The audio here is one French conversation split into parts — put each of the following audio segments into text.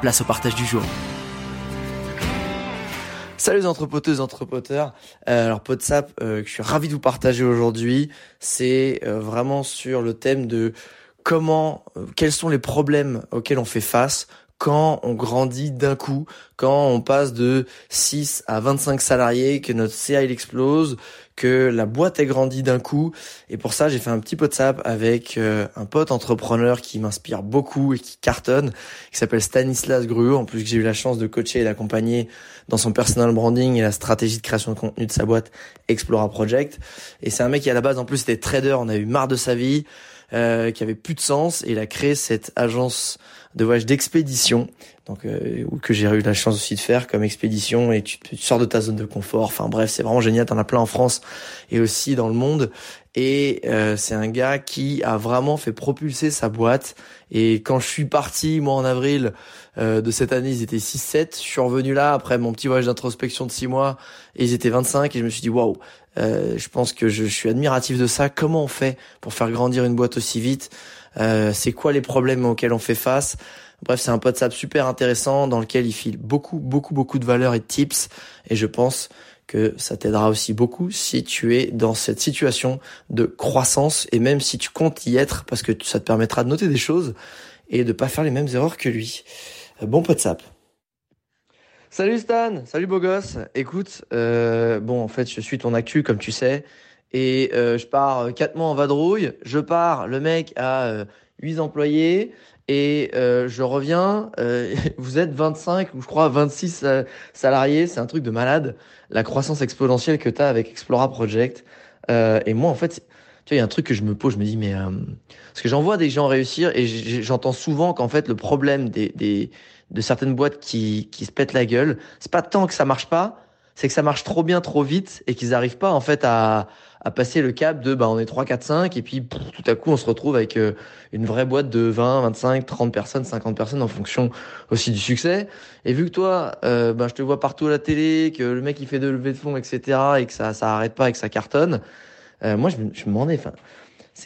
place au partage du jour. Salut les entrepoteuses, entrepoteurs. Euh, alors Podsap, euh, que je suis ravi de vous partager aujourd'hui, c'est euh, vraiment sur le thème de comment, euh, quels sont les problèmes auxquels on fait face quand on grandit d'un coup, quand on passe de 6 à 25 salariés, que notre CA il explose, que la boîte est grandie d'un coup. Et pour ça, j'ai fait un petit WhatsApp avec euh, un pote entrepreneur qui m'inspire beaucoup et qui cartonne, qui s'appelle Stanislas Gruot, en plus j'ai eu la chance de coacher et d'accompagner dans son personal branding et la stratégie de création de contenu de sa boîte Explora Project. Et c'est un mec qui à la base en plus était trader, on a eu marre de sa vie, euh, qui avait plus de sens et il a créé cette agence de voyage d'expédition, donc euh, que j'ai eu la chance aussi de faire comme expédition et tu, tu sors de ta zone de confort. Enfin bref, c'est vraiment génial. T'en as plein en France et aussi dans le monde. Et euh, c'est un gars qui a vraiment fait propulser sa boîte. Et quand je suis parti, moi en avril euh, de cette année, ils étaient 6-7. Je suis revenu là après mon petit voyage d'introspection de 6 mois et ils étaient 25. Et je me suis dit, waouh, euh, je pense que je, je, suis admiratif de ça. Comment on fait pour faire grandir une boîte aussi vite? Euh, C'est quoi les problèmes auxquels on fait face? Bref, c'est un WhatsApp super intéressant dans lequel il file beaucoup, beaucoup, beaucoup de valeurs et de tips. Et je pense que ça t'aidera aussi beaucoup si tu es dans cette situation de croissance et même si tu comptes y être parce que ça te permettra de noter des choses et de pas faire les mêmes erreurs que lui. Euh, bon WhatsApp. Salut Stan, salut beau gosse. Écoute, euh, bon en fait je suis ton actu comme tu sais et euh, je pars quatre mois en vadrouille. Je pars, le mec a euh, 8 employés et euh, je reviens. Euh, vous êtes 25 ou je crois 26 euh, salariés, c'est un truc de malade. La croissance exponentielle que tu as avec Explora Project. Euh, et moi en fait, tu vois, il y a un truc que je me pose, je me dis mais parce que j'en vois des gens réussir et j'entends souvent qu'en fait le problème des, des de certaines boîtes qui, qui se pètent la gueule, c'est pas tant que ça marche pas, c'est que ça marche trop bien, trop vite et qu'ils n'arrivent pas en fait à, à passer le cap de bah on est 3, 4, 5 et puis tout à coup on se retrouve avec euh, une vraie boîte de 20, 25, 30 personnes, 50 personnes en fonction aussi du succès. Et vu que toi, euh, bah, je te vois partout à la télé, que le mec il fait de levée de fonds, etc. et que ça ça arrête pas et que ça cartonne, euh, moi je, je me demandais, enfin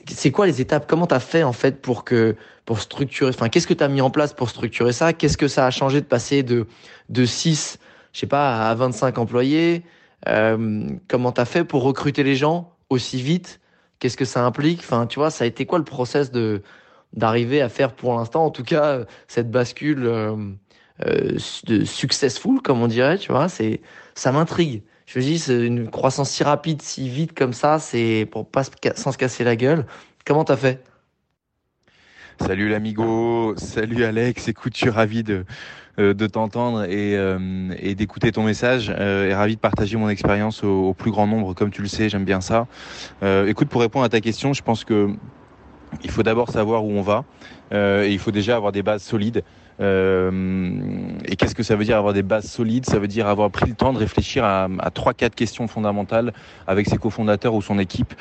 c'est quoi les étapes? Comment t'as fait en fait pour que pour structurer Enfin, qu'est-ce que t'as mis en place pour structurer ça? Qu'est-ce que ça a changé de passer de de 6, je sais pas, à 25 employés? Euh, Comment t'as fait pour recruter les gens aussi vite? Qu'est-ce que ça implique? Enfin, tu vois, ça a été quoi le process de d'arriver à faire pour l'instant, en tout cas, cette bascule euh, euh, de successful, comme on dirait, tu vois? C'est ça m'intrigue. Je me dis, une croissance si rapide, si vite comme ça, c'est pour pas sans se casser la gueule. Comment t'as fait? Salut l'amigo, salut Alex, écoute, je suis ravi de, de t'entendre et, euh, et d'écouter ton message euh, et ravi de partager mon expérience au, plus grand nombre, comme tu le sais, j'aime bien ça. Euh, écoute, pour répondre à ta question, je pense que il faut d'abord savoir où on va euh, et il faut déjà avoir des bases solides. Euh, et qu'est-ce que ça veut dire avoir des bases solides? Ça veut dire avoir pris le temps de réfléchir à, à 3-4 questions fondamentales avec ses cofondateurs ou son équipe.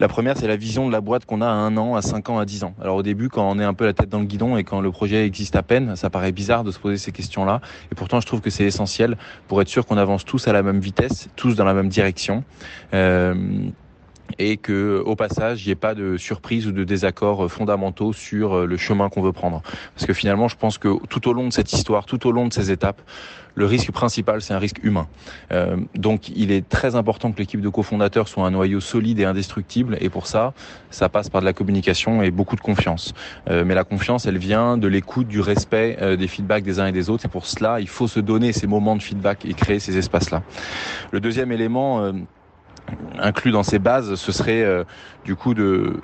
La première, c'est la vision de la boîte qu'on a à un an, à 5 ans, à 10 ans. Alors au début, quand on est un peu la tête dans le guidon et quand le projet existe à peine, ça paraît bizarre de se poser ces questions-là. Et pourtant, je trouve que c'est essentiel pour être sûr qu'on avance tous à la même vitesse, tous dans la même direction. Euh, et que au passage il n'y ait pas de surprise ou de désaccords fondamentaux sur le chemin qu'on veut prendre. Parce que finalement, je pense que tout au long de cette histoire, tout au long de ces étapes, le risque principal, c'est un risque humain. Euh, donc, il est très important que l'équipe de cofondateurs soit un noyau solide et indestructible. Et pour ça, ça passe par de la communication et beaucoup de confiance. Euh, mais la confiance, elle vient de l'écoute, du respect euh, des feedbacks des uns et des autres. Et pour cela, il faut se donner ces moments de feedback et créer ces espaces-là. Le deuxième élément euh, inclus dans ces bases, ce serait euh, du coup de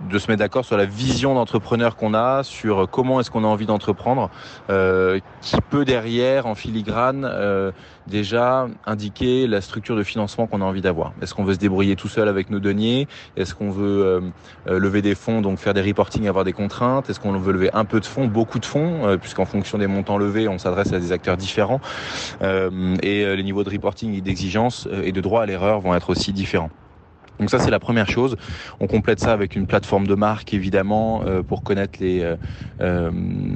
de se mettre d'accord sur la vision d'entrepreneur qu'on a, sur comment est-ce qu'on a envie d'entreprendre, euh, qui peut derrière, en filigrane, euh, déjà indiquer la structure de financement qu'on a envie d'avoir. Est-ce qu'on veut se débrouiller tout seul avec nos deniers? Est-ce qu'on veut euh, lever des fonds, donc faire des reporting, avoir des contraintes? Est-ce qu'on veut lever un peu de fonds, beaucoup de fonds, puisqu'en fonction des montants levés, on s'adresse à des acteurs différents et les niveaux de reporting et d'exigence et de droit à l'erreur vont être aussi différents. Donc ça c'est la première chose. On complète ça avec une plateforme de marque évidemment euh, pour connaître les, euh, euh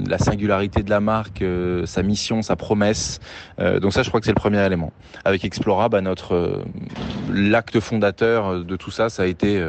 la singularité de la marque, euh, sa mission, sa promesse. Euh, donc ça je crois que c'est le premier élément. Avec Explora, bah, notre l'acte fondateur de tout ça, ça a été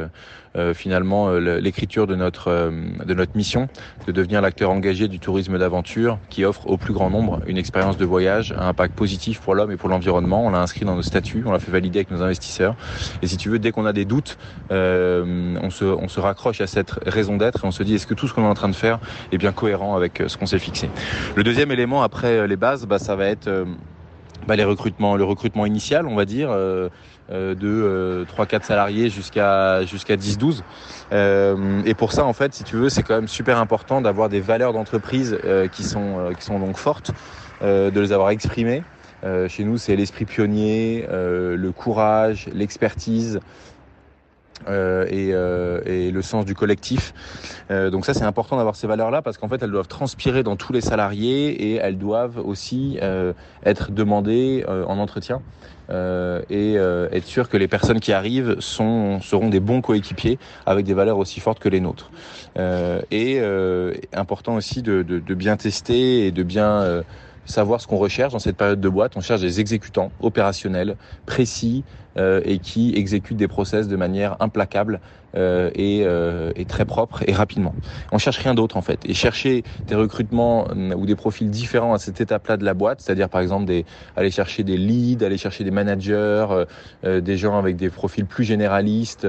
euh, finalement euh, l'écriture de notre euh, de notre mission, de devenir l'acteur engagé du tourisme d'aventure qui offre au plus grand nombre une expérience de voyage à impact positif pour l'homme et pour l'environnement. On l'a inscrit dans nos statuts, on l'a fait valider avec nos investisseurs. Et si tu veux, dès qu'on a des doutes, on se on se raccroche à cette raison d'être et on se dit est-ce que tout ce qu'on est en train de faire est bien cohérent avec ce qu'on s'est fixé? Le deuxième élément après les bases, bah, ça va être bah, le recrutement initial, on va dire. Euh, euh, de euh, 3-4 salariés jusqu'à jusqu'à 10-12. Euh, et pour ça, en fait, si tu veux, c'est quand même super important d'avoir des valeurs d'entreprise euh, qui sont euh, qui sont donc fortes, de les avoir exprimées. chez nous, c'est l'esprit pionnier, le courage, l'expertise. Euh, et, euh, et, le sens du collectif. Euh, donc ça, c'est important d'avoir ces valeurs-là parce qu'en fait, elles doivent transpirer dans tous les salariés et elles doivent aussi être demandées en entretien. Euh, et euh, être sûr que les personnes qui arrivent sont, seront des bons coéquipiers avec des valeurs aussi fortes que les nôtres. Euh, et important aussi de, de, de, bien tester et de bien savoir ce qu'on recherche dans cette période de boîte. On cherche des exécutants opérationnels, précis, euh, et qui exécutent des process de manière implacable euh, et, euh, et, très propre et rapidement. On cherche rien d'autre en fait. Et chercher des recrutements ou des profils différents à cette étape-là de la boîte, c'est-à-dire par exemple des, aller chercher des leads, aller chercher des managers, des gens avec des profils plus généralistes,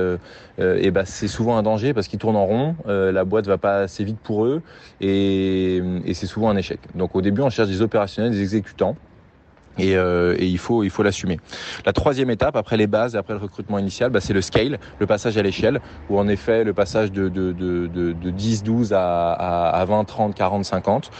et ben c'est souvent un danger parce qu'ils tournent en rond. la boîte va pas assez vite pour eux et, et c'est souvent un échec. Donc au début, on cherche des opérationnels, des exécutants. Et, euh, et, il faut il faut l'assumer. La troisième étape après les bases et après le recrutement initial, bah, c'est le scale, le passage à l'échelle, où en effet le passage de, de, de, de, de 10, 12 à, à, à, 20, 30, 40, 50.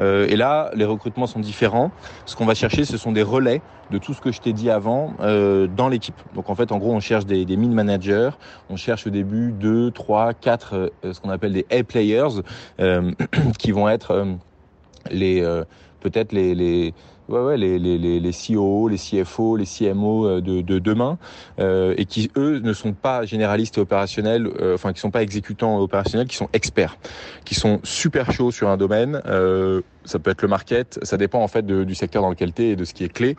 Euh, et là, les recrutements sont différents. Ce qu'on va chercher, ce sont des relais de tout ce que je t'ai dit avant euh, dans l'équipe. Donc en fait, en gros, on cherche des, des mid managers, on cherche au début 2, 3, 4, ce qu'on appelle des A players, euh, qui vont être euh, les peut-être les, les ouais, ouais, les, les, les, les CEO, les CFO, les CMO euh, de, de demain, euh, et qui eux ne sont pas généralistes opérationnels, euh, enfin qui sont pas exécutants opérationnels, qui sont experts, qui sont super chauds sur un domaine. Ça peut être le market, ça dépend en fait du secteur dans lequel tu es et de ce qui est clé.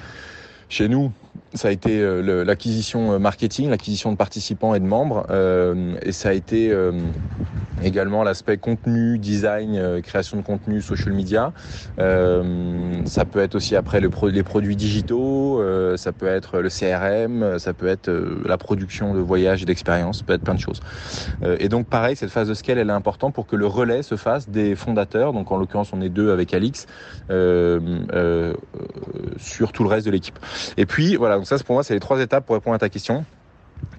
Chez nous, ça a été l'acquisition marketing, l'acquisition de participants et de membres, et ça a été également l'aspect contenu, design, euh, création de contenu, social media. Euh, ça peut être aussi après les produits digitaux, ça peut être le CRM, ça peut être la production de voyages et d'expériences, ça peut être plein de choses. et donc pareil, cette phase de scale, elle est importante pour que le relais se fasse des fondateurs. Donc en l'occurrence, on est deux avec Alix sur tout le reste de l'équipe. Et puis voilà, donc ça pour moi c'est les trois étapes pour répondre à ta question.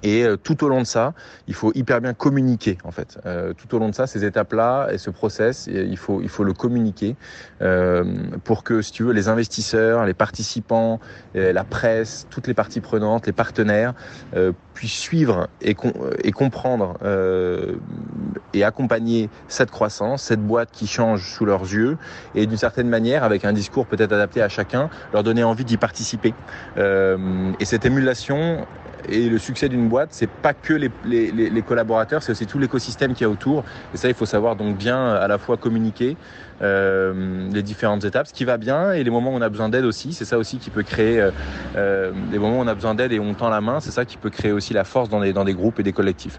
Et euh, tout au long de ça, il faut hyper bien communiquer en fait. Euh, tout au long de ça, ces étapes-là et ce process, il faut il faut le communiquer euh, pour que, si tu veux, les investisseurs, les participants, la presse, toutes les parties prenantes, les partenaires puissent suivre et, et comprendre et accompagner cette croissance, cette boîte qui change sous leurs yeux et d'une certaine manière, avec un discours peut-être adapté à chacun, leur donner envie d'y participer. et cette émulation et le succès d'une boîte, c'est pas que les, collaborateurs, c'est aussi tout l'écosystème qui a autour. Et ça, il faut savoir donc bien à la fois communiquer euh, les différentes étapes, ce qui va bien et les moments où on a besoin d'aide aussi. C'est ça aussi qui peut créer euh, euh, moments où on a besoin d'aide et on tend la main. C'est ça qui peut créer aussi la force dans des, groupes et des collectifs.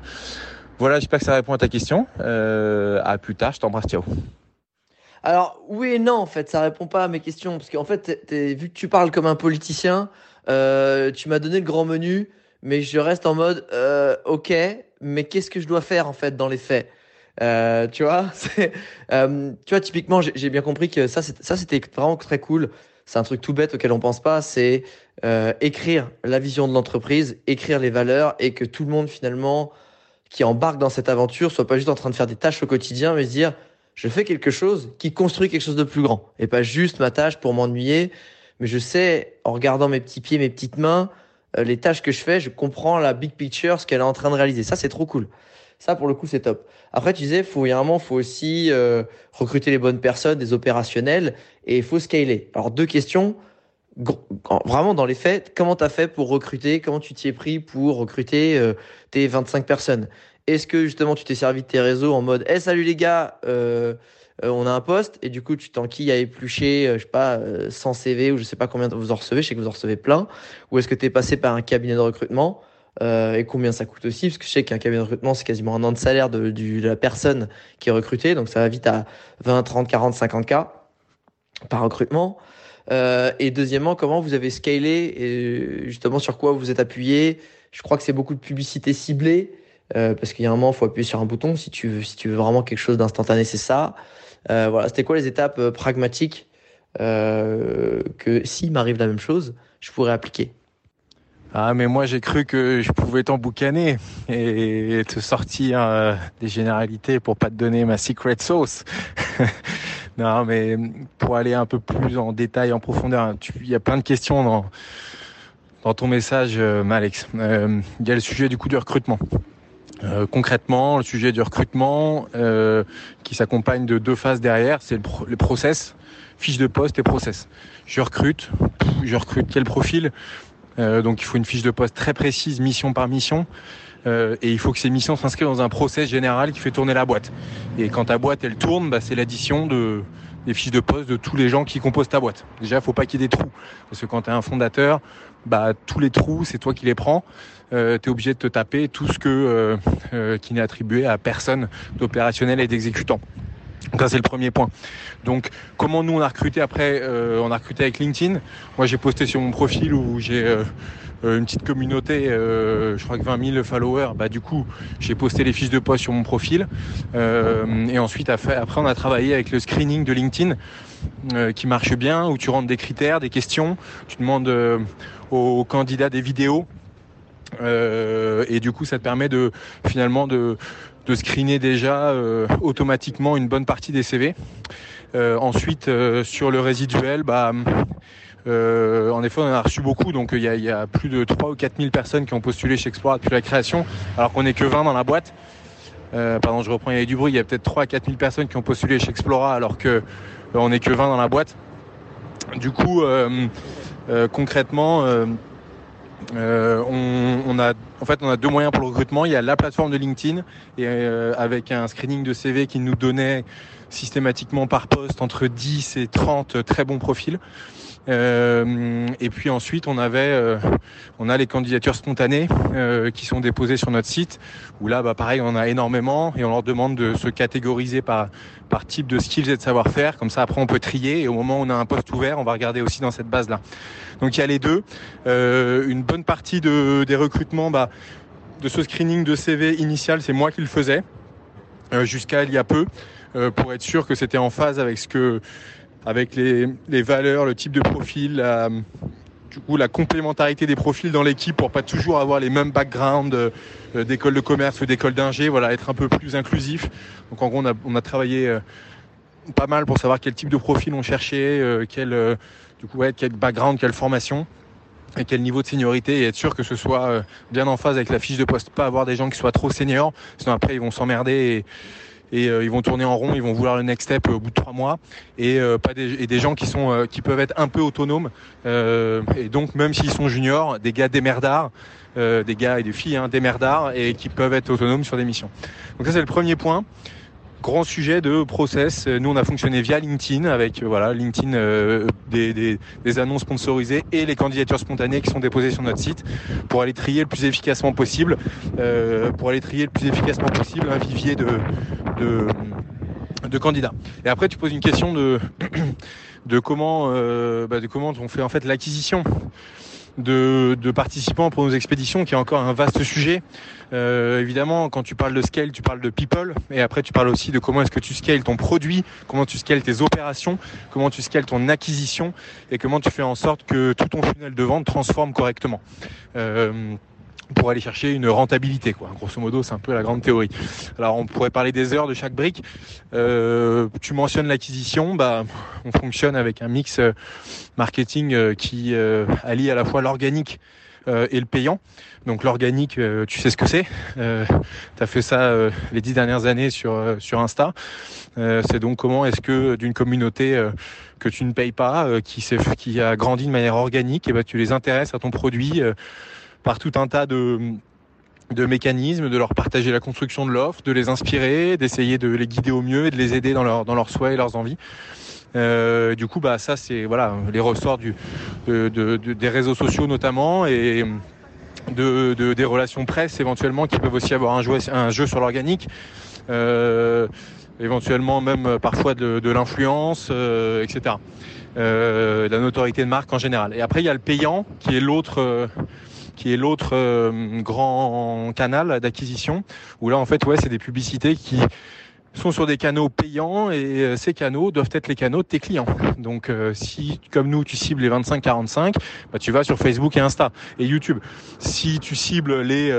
Voilà, j'espère que ça répond à ta question. Euh, à plus tard, je t'embrasse, ciao. Alors oui et non en fait, ça répond pas à mes questions parce qu'en fait, vu que tu parles comme un politicien, euh, tu m'as donné le grand menu, mais je reste en mode euh, ok, mais qu'est-ce que je dois faire en fait dans les faits? Euh, Tu vois, euh, tu vois typiquement, j'ai bien compris que ça, ça c'était vraiment très cool. C'est un truc tout bête auquel on pense pas, c'est euh, écrire la vision de l'entreprise, écrire les valeurs et que tout le monde finalement qui embarque dans cette aventure soit pas juste en train de faire des tâches au quotidien, mais se dire je fais quelque chose qui construit quelque chose de plus grand et pas juste ma tâche pour m'ennuyer. Mais je sais, en regardant mes petits pieds, mes petites mains, les tâches que je fais, je comprends la big picture, ce qu'elle est en train de réaliser. Ça, c'est trop cool. Ça, pour le coup, c'est top. Après, tu disais, faut, il faut aussi euh, recruter les bonnes personnes, des opérationnels, et il faut scaler. Alors, deux questions. Vraiment, dans les faits, comment tu as fait pour recruter? Comment tu t'y es pris pour recruter euh, tes 25 personnes? Est-ce que justement tu t'es servi de tes réseaux en mode Eh salut les gars, euh, euh, on a un poste et du coup tu t'enquilles à éplucher, euh, je sais pas, 100 CV ou je sais pas combien vous en recevez, je sais que vous en recevez plein. Ou est-ce que tu es passé par un cabinet de recrutement et combien ça coûte aussi? Parce que je sais qu'un cabinet de recrutement c'est quasiment un an de salaire de, la personne qui est recrutée, donc ça va vite à 20, 30, 40, 50 k par recrutement. et deuxièmement, comment vous avez scalé et justement sur quoi vous êtes appuyé? Je crois que c'est beaucoup de publicité ciblée. Euh, parce qu'il y a un moment, il faut appuyer sur un bouton. Si tu veux, si tu veux vraiment quelque chose d'instantané, c'est ça. Euh, voilà, c'était quoi les étapes euh, pragmatiques que s'il m'arrive la même chose, je pourrais appliquer? Ah mais moi j'ai cru que je pouvais t'emboucaner et te sortir des généralités pour pas te donner ma secret sauce. non mais pour aller un peu plus en détail, en profondeur, il y a plein de questions dans, dans ton message, Malex. Il y a le sujet du coup du recrutement. Euh, concrètement, le sujet du recrutement euh, qui s'accompagne de deux phases derrière, c'est le, process, fiche de poste et process. Je recrute, je recrute quel profil? Euh, Donc il faut une fiche de poste très précise, mission par mission. et il faut que ces missions s'inscrivent dans un process général qui fait tourner la boîte. Et quand ta boîte elle tourne, bah, c'est l'addition de des fiches de poste de tous les gens qui composent ta boîte. Déjà, il faut pas qu'il y ait des trous. Parce que quand tu es un fondateur, bah, tous les trous, c'est toi qui les prends euh, tu es obligé de te taper tout ce que euh, euh, qui n'est attribué à personne d'opérationnel et d'exécutant. Ça c'est le premier point. Donc comment nous on a recruté après euh, On a recruté avec LinkedIn? Moi j'ai posté sur mon profil où j'ai euh, une petite communauté, je crois que 20 000 followers. Bah du coup j'ai posté les fiches de poste sur mon profil. et ensuite après on a travaillé avec le screening de LinkedIn qui marche bien où tu rentres des critères, des questions, tu demandes aux candidats des vidéos euh, et du coup, ça te permet de finalement de, screener déjà euh, automatiquement une bonne partie des CV. Euh, ensuite, sur le résiduel, bah, en effet, on en a reçu beaucoup, donc il y a, plus de 3 ou 4 000 personnes qui ont postulé chez Explora depuis la création, alors qu'on n'est que 20 dans la boîte. pardon, je reprends, il y a du bruit, il y a peut-être 3 à 4 000 personnes qui ont postulé chez Explora, alors que on n'est que 20 dans la boîte. Du coup, concrètement, euh, on, a en fait on a deux moyens pour le recrutement. Il y a la plateforme de LinkedIn et euh, avec un screening de CV qui nous donnait systématiquement par poste entre 10 et 30 très bons profils. Euh, et puis ensuite, on avait, euh, on a les candidatures spontanées euh, qui sont déposées sur notre site. Où là, bah, pareil, on a énormément et on leur demande de se catégoriser par par type de skills et de savoir-faire. Comme ça, après, on peut trier et au moment où on a un poste ouvert, on va regarder aussi dans cette base-là. Donc il y a les deux. une bonne partie de, des recrutements, bah, de ce screening de CV initial, c'est moi qui le faisais jusqu'à il y a peu pour être sûr que c'était en phase avec ce que avec les, les, valeurs, le type de profil, la, du coup la complémentarité des profils dans l'équipe pour pas toujours avoir les mêmes backgrounds euh, d'école de commerce ou d'école d'ingé, voilà, être un peu plus inclusif. Donc en gros, on a, on a travaillé euh, pas mal pour savoir quel type de profil on cherchait, euh, quel, du coup, ouais, quel background, quelle formation et quel niveau de seniorité et être sûr que ce soit bien en phase avec la fiche de poste, pas avoir des gens qui soient trop seniors, sinon après ils vont s'emmerder et et ils vont tourner en rond, ils vont vouloir le next step au bout de trois mois. Et pas des, et des gens qui sont qui peuvent être un peu autonomes. Et donc même s'ils sont juniors, des gars démerdards, des gars et des filles hein, démerdards et qui peuvent être autonomes sur des missions. Donc ça c'est le premier point grand sujet de process. Nous, on a fonctionné via LinkedIn avec euh, voilà LinkedIn euh, des, annonces sponsorisées et les candidatures spontanées qui sont déposées sur notre site pour aller trier le plus efficacement possible, euh, pour aller trier le plus efficacement possible un vivier de, candidats. Et après, tu poses une question de de comment euh, bah, de comment on fait en fait l'acquisition de, participants pour nos expéditions, qui est encore un vaste sujet. Euh, évidemment, quand tu parles de scale, tu parles de people, et après tu parles aussi de comment est-ce que tu scales ton produit, comment tu scales tes opérations, comment tu scales ton acquisition, et comment tu fais en sorte que tout ton funnel de vente transforme correctement. Euh, pour aller chercher une rentabilité. Quoi. Grosso modo, c'est un peu la grande théorie. Alors, on pourrait parler des heures de chaque brique. Euh, tu mentionnes l'acquisition. Bah, on fonctionne avec un mix euh, marketing euh, qui allie à la fois l'organique et le payant. Donc l'organique, tu sais ce que c'est. Euh, tu as fait ça les dix dernières années sur, sur Insta. c'est donc comment est-ce que d'une communauté que tu ne payes pas, qui, qui a grandi de manière organique, et eh ben, tu les intéresses à ton produit par tout un tas de de mécanismes, de leur partager la construction de l'offre, de les inspirer, d'essayer de les guider au mieux et de les aider dans, leur, dans leurs souhaits et leurs envies. Euh, du coup, bah ça c'est voilà les ressorts du, de, de, des réseaux sociaux notamment et de, des relations presse éventuellement qui peuvent aussi avoir un jeu, sur l'organique. Euh, éventuellement même parfois de, l'influence, euh, etc. Euh, la notoriété de marque en général. Et après il y a le payant qui est l'autre euh, qui est l'autre euh, grand canal d'acquisition, où là en fait ouais c'est des publicités qui sont sur des canaux payants et euh, ces canaux doivent être les canaux de tes clients. Donc euh, si comme nous tu cibles les 25-45, bah, tu vas sur Facebook et Insta et YouTube. Si tu cibles les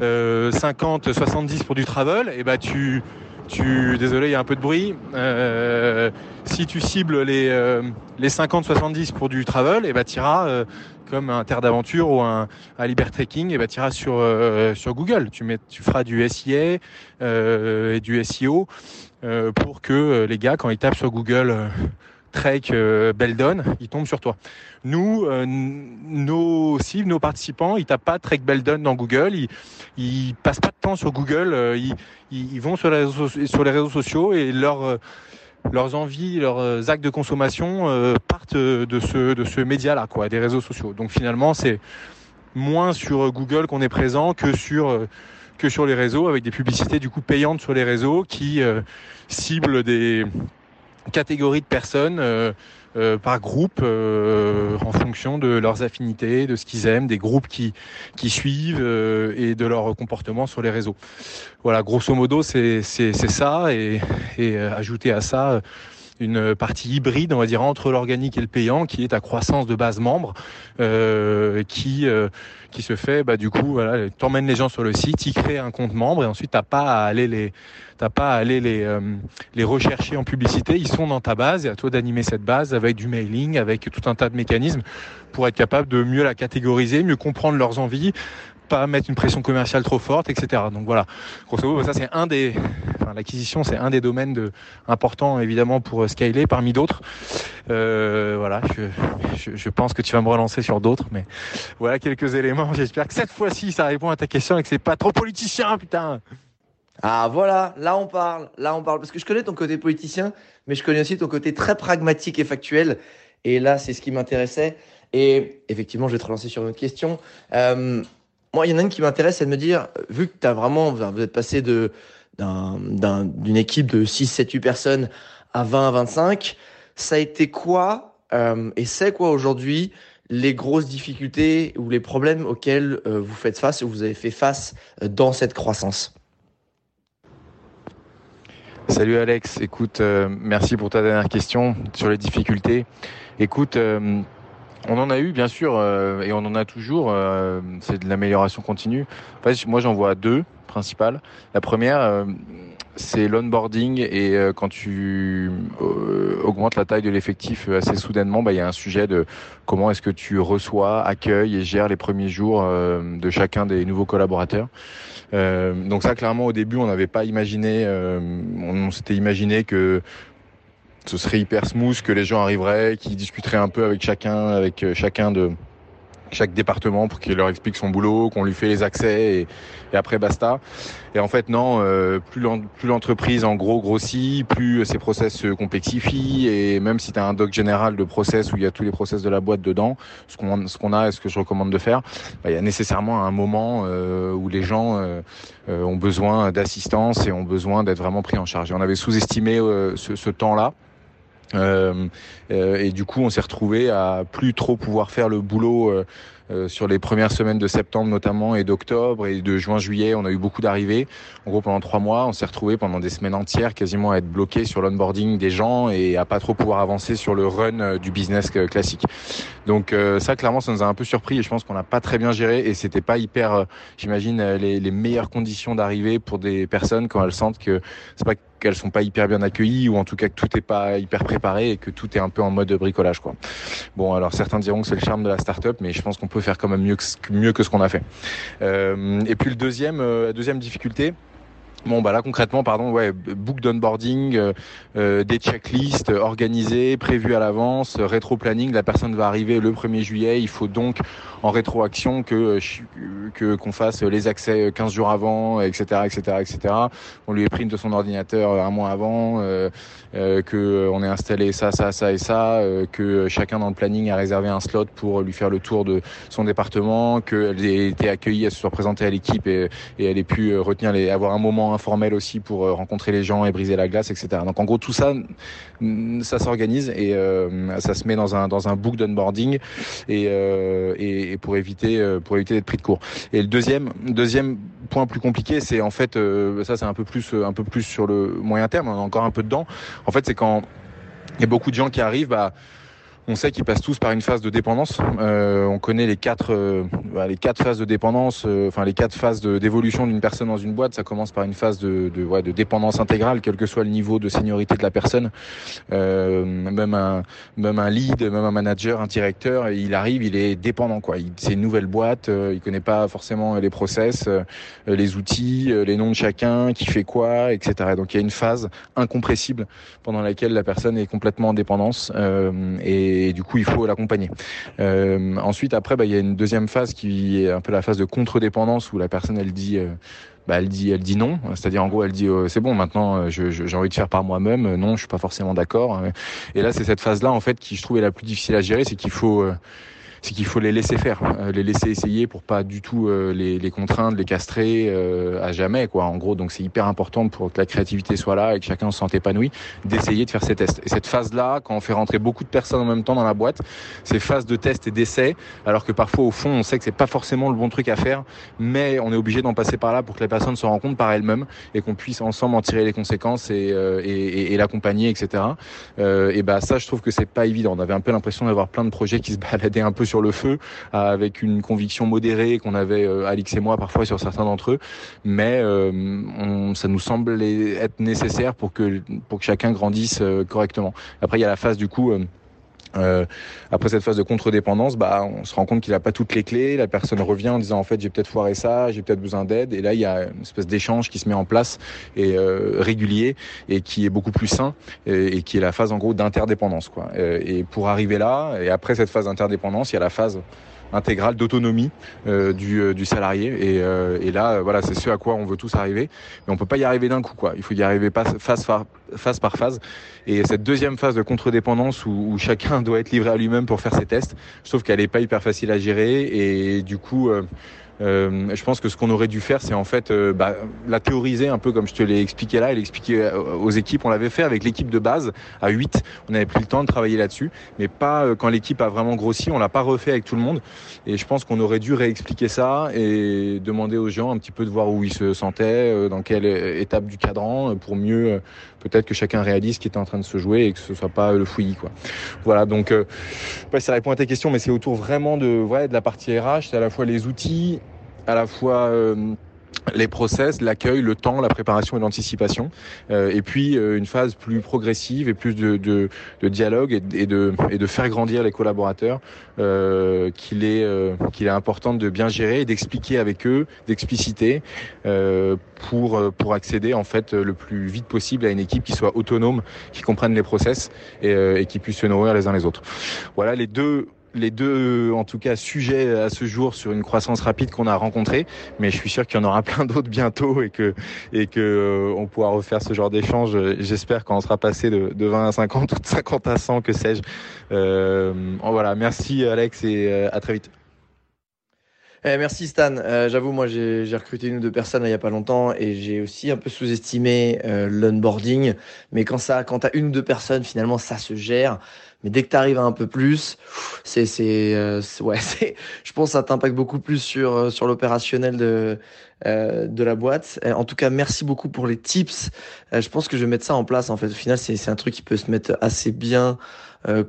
50-70 pour du travel, et eh bah tu tu désolé il y a un peu de bruit. si tu cibles les les 50-70 pour du travel, et eh bah tu iras comme un Terre d'Aventure ou un, un Trekking, et bah, tu iras sur, euh, sur Google. Tu, mets, tu feras du SIA euh, et du SEO euh, pour que les gars, quand ils tapent sur Google Trek Beldon, ils tombent sur toi. Nous, nos cibles, nos participants, ils tapent pas Trek Beldon dans Google, ils, ils passent pas de temps sur Google, ils, ils vont sur les sur les réseaux sociaux et leur leurs envies, leurs euh, actes de consommation euh, partent de ce, de ce média-là, quoi, des réseaux sociaux. Donc finalement, c'est moins sur Google qu'on est présent que sur, euh, que sur les réseaux, avec des publicités du coup payantes sur les réseaux qui ciblent des catégories de personnes euh, par groupe euh, en fonction de leurs affinités, de ce qu'ils aiment, des groupes qui, qui suivent euh, et de leur comportement sur les réseaux. Voilà, grosso modo, c'est ça et ajouter à ça une partie hybride, on va dire, entre l'organique et le payant, qui est ta croissance de base membre, euh, qui euh, qui se fait, bah, du coup, voilà, t'emmènes les gens sur le site, ils créent un compte membre, et ensuite t'as pas à aller les t'as pas à aller les euh, les rechercher en publicité, ils sont dans ta base, et à toi d'animer cette base avec du mailing, avec tout un tas de mécanismes pour être capable de mieux la catégoriser, mieux comprendre leurs envies, pas mettre une pression commerciale trop forte, etc. Donc voilà, grosso modo, ça c'est un des, l'acquisition c'est un des domaines importants évidemment pour scaler parmi d'autres. Euh, voilà, je, je, pense que tu vas me relancer sur d'autres, mais voilà quelques éléments. J'espère que cette fois-ci ça répond à ta question et que c'est pas trop politicien, putain. Ah voilà, là on parle, là on parle, parce que je connais ton côté politicien, mais je connais aussi ton côté très pragmatique et factuel. Et là, c'est ce qui m'intéressait. Et effectivement, je vais te relancer sur une autre question. Euh, moi, il y en a une qui m'intéresse, c'est de me dire, vu que tu as vraiment, vous êtes passé d'une équipe de 6, 7, 8 personnes à 20, à 25, ça a été quoi euh, et c'est quoi aujourd'hui les grosses difficultés ou les problèmes auxquels euh, vous faites face ou vous avez fait face euh, dans cette croissance? Salut Alex, écoute, merci pour ta dernière question sur les difficultés. Écoute, on en a eu, bien sûr, euh, et on en a toujours. Euh, c'est de l'amélioration continue. En fait, moi, j'en vois deux principales. La première, euh, c'est l'onboarding et quand tu augmentes la taille de l'effectif assez soudainement, bah, il y a un sujet de comment est-ce que tu reçois, accueilles et gères les premiers jours de chacun des nouveaux collaborateurs. donc ça, clairement, au début, on n'avait pas imaginé, on s'était imaginé que ce serait hyper smooth, que les gens arriveraient, qu'ils discuteraient un peu avec chacun, avec euh, chacun de chaque département pour qu'il leur explique son boulot, qu'on lui fait les accès et, après basta. Et en fait non, euh, plus l'entreprise en gros grossit, plus ses process se complexifient et même si tu as un doc général de process où il y a tous les process de la boîte dedans, ce qu'on a et ce que je recommande de faire, bah, il y a nécessairement un moment euh, où les gens ont besoin d'assistance et ont besoin d'être vraiment pris en charge. Et on avait sous-estimé ce temps-là. Euh, euh, et du coup, on s'est retrouvé à plus trop pouvoir faire le boulot euh, euh, sur les premières semaines de septembre notamment et d'octobre et de juin-juillet, on a eu beaucoup d'arrivées. En gros, pendant trois mois, on s'est retrouvé pendant des semaines entières quasiment à être bloqué sur l'onboarding des gens et à pas trop pouvoir avancer sur le run du business classique. Donc ça, clairement, ça nous a un peu surpris et je pense qu'on n'a pas très bien géré et c'était pas hyper, j'imagine, les, les, meilleures conditions d'arrivée pour des personnes quand elles sentent que c'est pas qu'elles sont pas hyper bien accueillies ou en tout cas que tout est pas hyper préparé et que tout est un peu en mode bricolage quoi. Bon alors certains diront que c'est le charme de la startup mais je pense qu'on peut faire quand même mieux que, mieux que ce qu'on a fait. Euh, et puis le deuxième, euh, deuxième difficulté, Bon bah là concrètement pardon ouais book d'onboarding, euh, euh, des checklists organisées, prévues à l'avance, rétro planning. La personne va arriver le 1er juillet. Il faut donc en rétroaction que que qu'on fasse les accès 15 jours avant, etc etc etc. On lui prime de son ordinateur un mois avant, euh, euh, que on ait installé ça ça ça et ça, euh, que chacun dans le planning a réservé un slot pour lui faire le tour de son département, qu'elle ait été accueillie, elle se soit présentée à l'équipe et, et elle ait pu retenir les avoir un moment informel aussi pour euh, rencontrer les gens et briser la glace, etc. Donc en gros tout ça, mm, ça s'organise et euh, ça se met dans un dans un book d'onboarding et, euh, et, et, pour éviter pour éviter d'être pris de court. Et le deuxième deuxième point plus compliqué, c'est en fait ça c'est un peu plus un peu plus sur le moyen terme, on a encore un peu dedans. En fait c'est quand il y a beaucoup de gens qui arrivent, bah on sait qu'ils passent tous par une phase de dépendance. Euh, on connaît les quatre, euh, bah, les quatre phases de dépendance, euh, enfin les quatre phases d'évolution d'une personne dans une boîte. Ça commence par une phase de, de, ouais, de, dépendance intégrale, quel que soit le niveau de seniorité de la personne. même un, même un lead, même un manager, un directeur, il arrive, il est dépendant quoi. C'est une nouvelle boîte, il connaît pas forcément les process, les outils, les noms de chacun, qui fait quoi, etc. Donc il y a une phase incompressible pendant laquelle la personne est complètement en dépendance et et du coup il faut l'accompagner. Euh, ensuite après bah, il y a une deuxième phase qui est un peu la phase de contre-dépendance où la personne elle dit euh, bah, elle dit elle dit non. C'est-à-dire en gros elle dit euh, c'est bon maintenant j'ai envie de faire par moi-même. Non je suis pas forcément d'accord et là c'est cette phase là en fait qui je trouvais la plus difficile à gérer. C'est qu'il faut c'est qu'il faut les laisser faire, euh, les laisser essayer pour pas du tout euh, les, les contraindre, les castrer euh, à jamais quoi. En gros, donc c'est hyper important pour que la créativité soit là et que chacun se sente épanoui, d'essayer de faire ces tests. Et cette phase là, quand on fait rentrer beaucoup de personnes en même temps dans la boîte, ces phases de test et d'essai, alors que parfois au fond on sait que c'est pas forcément le bon truc à faire, mais on est obligé d'en passer par là pour que la personne se compte par elle-même et qu'on puisse ensemble en tirer les conséquences et, et, et, l'accompagner, etc. et bah ça, je trouve que c'est pas évident. On avait un peu l'impression d'avoir plein de projets qui se baladaient un peu sur le feu avec une conviction modérée qu'on avait euh, Alix et moi parfois sur certains d'entre eux, mais euh, ça nous semblait être nécessaire pour que pour que chacun grandisse euh, correctement. Après il y a la phase du coup euh, après cette phase de contre-dépendance, bah, on se rend compte qu'il n'a pas toutes les clés. La personne revient en disant en fait j'ai peut-être foiré ça, j'ai peut-être besoin d'aide. Et là il y a une espèce d'échange qui se met en place et euh, régulier et qui est beaucoup plus sain et, et qui est la phase en gros d'interdépendance quoi. et pour arriver là et après cette phase d'interdépendance, il y a la phase intégrale d'autonomie euh, du, euh, du, salarié. Et, euh, et là, voilà, c'est ce à quoi on veut tous arriver. Mais on peut pas y arriver d'un coup, quoi. Il faut y arriver phase, phase par phase. Et cette deuxième phase de contre-dépendance où, où, chacun doit être livré à lui-même pour faire ses tests, je trouve qu'elle est pas hyper facile à gérer. Et du coup, euh, je pense que ce qu'on aurait dû faire, c'est en fait euh, bah, la théoriser un peu comme je te l'ai expliqué là et l'expliquer aux équipes. On l'avait fait avec l'équipe de base à 8. On avait pris le temps de travailler là-dessus, mais pas euh, quand l'équipe a vraiment grossi. On l'a pas refait avec tout le monde. Et je pense qu'on aurait dû réexpliquer ça et demander aux gens un petit peu de voir où ils se sentaient, dans quelle étape du cadran, pour mieux peut-être que chacun réalise ce qui est en train de se jouer et que ce soit pas le fouillis quoi. Voilà donc euh, je sais ça répond à ta question mais c'est autour vraiment de ouais, de la partie RH, c'est à la fois les outils, à la fois euh, les process, l'accueil, le temps, la préparation et l'anticipation, euh, et puis euh, une phase plus progressive et plus de, de, de dialogue et, de, et de faire grandir les collaborateurs euh, qu'il est, euh, qu'il est important de bien gérer et d'expliquer avec eux, d'expliciter euh, pour, pour accéder en fait le plus vite possible à une équipe qui soit autonome, qui comprenne les process et, et qui puisse se nourrir les uns les autres. Voilà les deux les deux, en tout cas, sujets à ce jour sur une croissance rapide qu'on a rencontré. Mais je suis sûr qu'il y en aura plein d'autres bientôt et que, et que euh, on pourra refaire ce genre d'échange. J'espère quand on sera passé de, de 20 à 50 ou de 50 à 100, que sais-je. Euh, voilà. Merci Alex et euh, à très vite. Eh, merci Stan. Euh, J'avoue, moi j'ai recruté une ou deux personnes il y a pas longtemps et j'ai aussi un peu sous-estimé euh, l'onboarding. Mais quand ça, quand t'as une ou deux personnes, finalement ça se gère. Mais dès que tu arrives à un peu plus, c'est c'est euh, ouais, je pense que ça t'impacte beaucoup plus sur euh, sur l'opérationnel de euh, de la boîte. En tout cas, merci beaucoup pour les tips. je pense que je vais mettre ça en place en fait. Au final, c'est c'est un truc qui peut se mettre assez bien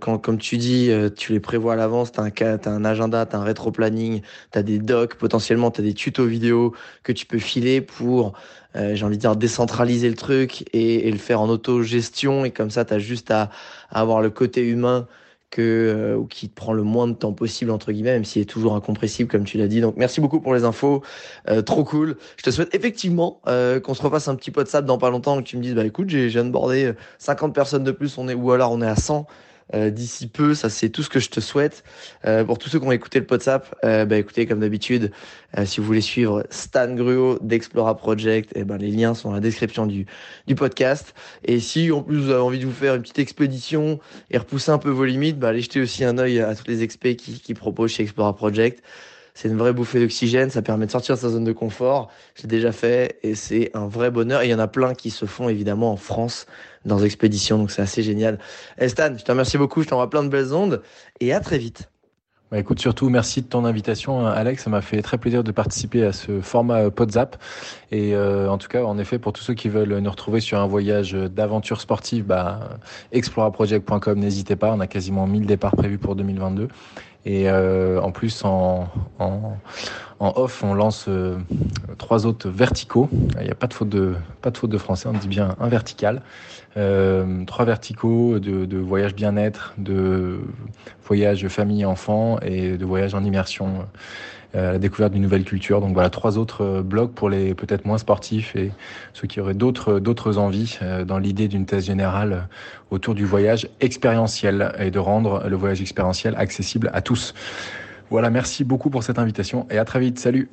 quand comme tu dis, tu les prévois à l'avance, tu as un as un agenda, tu as un rétro-planning, tu as des docs, potentiellement tu as des tutos vidéo que tu peux filer pour euh, j'ai envie de dire décentraliser le truc et, et le faire en auto-gestion. Et comme ça tu juste à, avoir le côté humain que euh, qui te prend le moins de temps possible entre guillemets même s'il est toujours incompressible comme tu l'as dit. Donc merci beaucoup pour les infos. Euh, trop cool. Je te souhaite effectivement euh, qu'on se refasse un petit pot de sable dans pas longtemps que tu me dises bah écoute j'ai abordé 50 personnes de plus on est ou alors on est à 100 euh, d'ici peu. Ça, c'est tout ce que je te souhaite. Euh, pour tous ceux qui ont écouté le WhatsApp, euh, bah, écoutez, comme d'habitude, si vous voulez suivre Stan Gruo d'Explora Project, eh ben, les liens sont dans la description du, du podcast. Et si en plus vous avez envie de vous faire une petite expédition et repousser un peu vos limites, bah, allez jeter aussi un œil à tous les experts qui, qui proposent chez Explora Project. C'est une vraie bouffée d'oxygène, ça permet de sortir de sa zone de confort. J'ai déjà fait et c'est un vrai bonheur. Et il y en a plein qui se font évidemment en France dans expéditions, donc c'est assez génial. Stan, je te remercie beaucoup, je t'envoie plein de belles ondes et à très vite. Bah écoute, surtout, merci de ton invitation, Alex. Ça m'a fait très plaisir de participer à ce format Podzap. Et euh, en tout cas, en effet, pour tous ceux qui veulent nous retrouver sur un voyage d'aventure sportive, bah, exploraproject.com, n'hésitez pas. On a quasiment 1000 départs prévus pour 2022. Et euh, en plus, en, en, en, off, on lance euh, trois autres verticaux. Il n'y a pas de faute de pas de faute de français, on dit bien un vertical. Euh, trois verticaux de, de voyage bien-être, de voyage famille-enfant et de voyage en immersion la découverte d'une nouvelle culture. Donc voilà, trois autres euh, blogs pour les peut-être moins sportifs et ceux qui auraient d'autres d'autres envies euh, dans l'idée d'une thèse générale autour du voyage expérientiel et de rendre le voyage expérientiel accessible à tous. Voilà, merci beaucoup pour cette invitation et à très vite. Salut